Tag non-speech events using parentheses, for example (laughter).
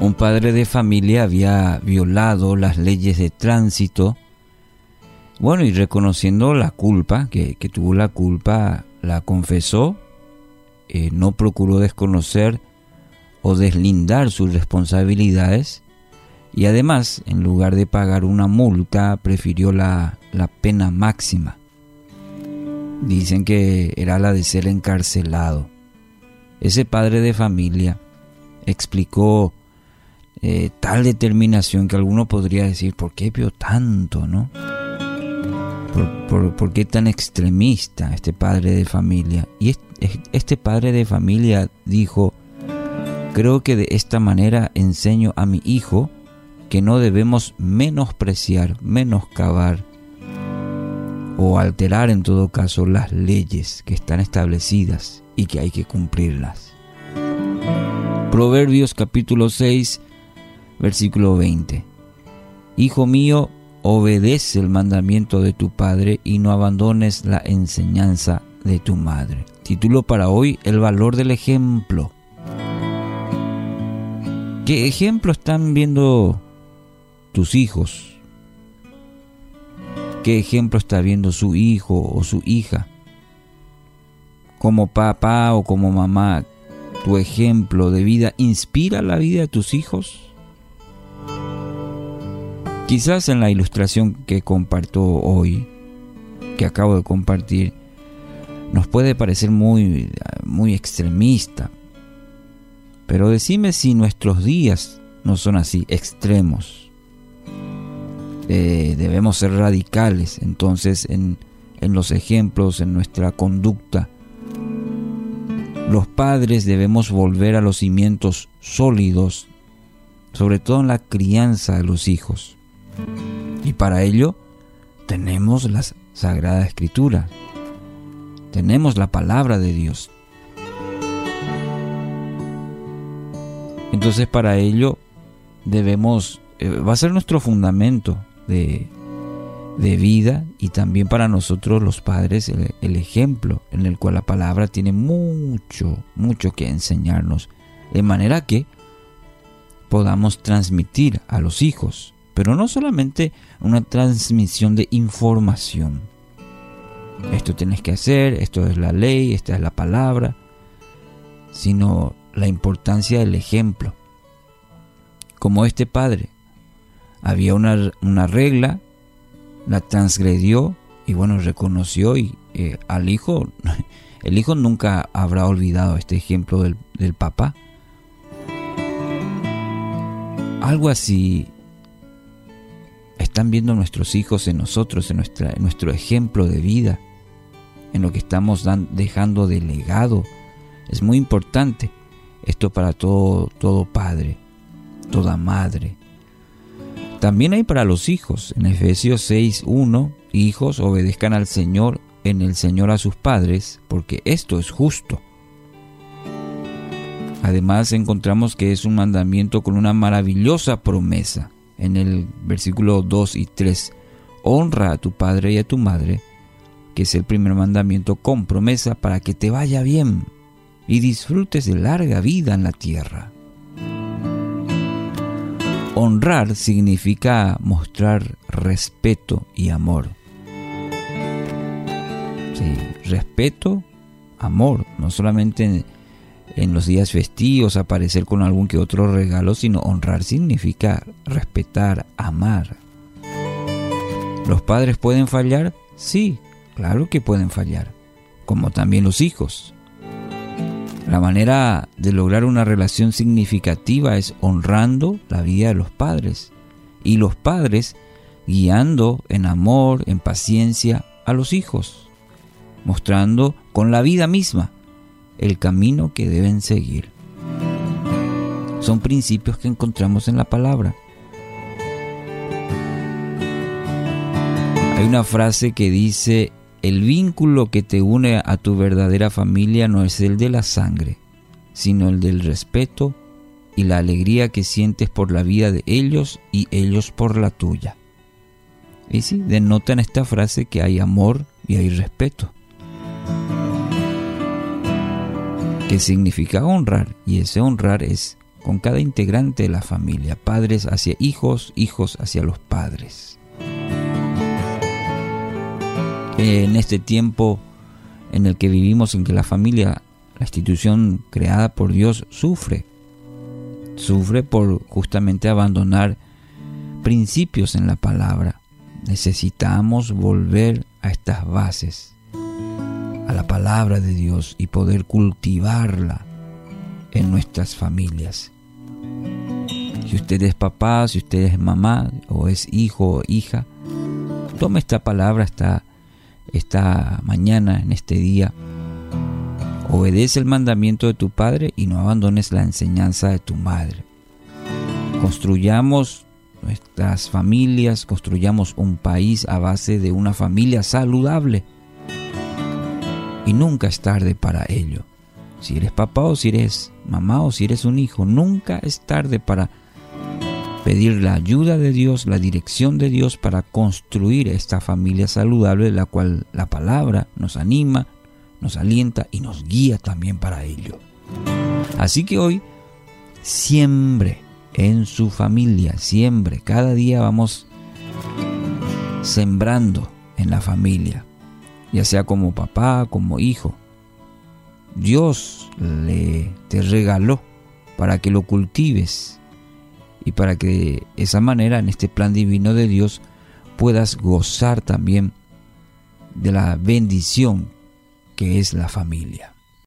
Un padre de familia había violado las leyes de tránsito. Bueno, y reconociendo la culpa, que, tuvo la culpa, la confesó, eh, no procuró desconocer o deslindar sus responsabilidades y además, en lugar de pagar una multa, prefirió la, la pena máxima. Dicen que era la de ser encarcelado. Ese padre de familia explicó eh, tal determinación que alguno podría decir, ¿por qué vio tanto, no? ¿Por, qué tan extremista este padre de familia? Y este padre de familia dijo, creo que de esta manera enseño a mi hijo que no debemos menospreciar, menoscabar o alterar en todo caso las leyes que están establecidas y que hay que cumplirlas. Proverbios capítulo 6, versículo 20. Hijo mío, obedece el mandamiento de tu padre y no abandones la enseñanza de tu madre. Título para hoy, el valor del ejemplo. ¿Qué ejemplo están viendo tus hijos? ¿Qué ejemplo está viendo su hijo o su hija? Como papá o como mamá, ¿tu ejemplo de vida inspira la vida de tus hijos? Quizás en la ilustración que comparto hoy, que acabo de compartir, nos puede parecer muy, muy extremista. Pero decime si nuestros días no son así, extremos. Eh, debemos ser radicales entonces en, en los ejemplos, en nuestra conducta. Los padres debemos volver a los cimientos sólidos, sobre todo en la crianza de los hijos. Y para ello tenemos la Sagrada Escritura, tenemos la palabra de Dios. Entonces para ello debemos, eh, va a ser nuestro fundamento de, vida y también para nosotros los padres el, ejemplo en el cual la palabra tiene mucho, mucho que enseñarnos. De manera que podamos transmitir a los hijos pero no solamente una transmisión de información. Esto tienes que hacer, esto es la ley, esta es la palabra, sino la importancia del ejemplo. Como este padre, había una, una regla, la transgredió y bueno, reconoció y eh, al hijo, (laughs) el hijo nunca habrá olvidado este ejemplo del, del papá. Algo así están viendo nuestros hijos en nosotros, en, nuestro ejemplo de vida, en lo que estamos dejando de legado. Es muy importante esto para todo, todo padre, toda madre. También hay para los hijos. En Efesios 6.1, hijos obedezcan al Señor, en el Señor a sus padres, porque esto es justo. Además encontramos que es un mandamiento con una maravillosa promesa en el versículo 2 y 3. Honra a tu padre y a tu madre, que es el primer mandamiento con promesa para que te vaya bien y disfrutes de larga vida en la tierra. Honrar significa mostrar respeto y amor. Sí, respeto, amor, no solamente en los días festivos aparecer con algún que otro regalo, sino honrar significa respetar, amar. ¿Los padres pueden fallar? Sí, claro que pueden fallar, como también los hijos. La manera de lograr una relación significativa es honrando la vida de los padres y los padres guiando en amor, en paciencia a los hijos, mostrando con la vida misma el camino que deben seguir. Son principios que encontramos en la palabra. Hay una frase que dice, el vínculo que te une a tu verdadera familia no es el de la sangre, sino el del respeto y la alegría que sientes por la vida de ellos y ellos por la tuya. Y sí, denota en esta frase que hay amor y hay respeto. Que significa honrar, y ese honrar es con cada integrante de la familia, padres hacia hijos, hijos hacia los padres. En este tiempo en el que vivimos, en que la familia, la institución creada por Dios, sufre, sufre por justamente abandonar principios en la palabra. Necesitamos volver a estas bases, la palabra de Dios y poder cultivarla en nuestras familias. Si usted es papá, si usted es mamá o es hijo o hija, tome esta palabra esta, esta mañana, en este día. Obedece el mandamiento de tu padre y no abandones la enseñanza de tu madre. Construyamos nuestras familias, construyamos un país a base de una familia saludable. Y nunca es tarde para ello. Si eres papá o si eres mamá o si eres un hijo, nunca es tarde para pedir la ayuda de Dios, la dirección de Dios para construir esta familia saludable, la cual la palabra nos anima, nos alienta y nos guía también para ello. Así que hoy, siempre en su familia, siempre, cada día vamos sembrando en la familia, ya sea como papá, como hijo, Dios le te regaló para que lo cultives y para que de esa manera en este plan divino de Dios puedas gozar también de la bendición que es la familia.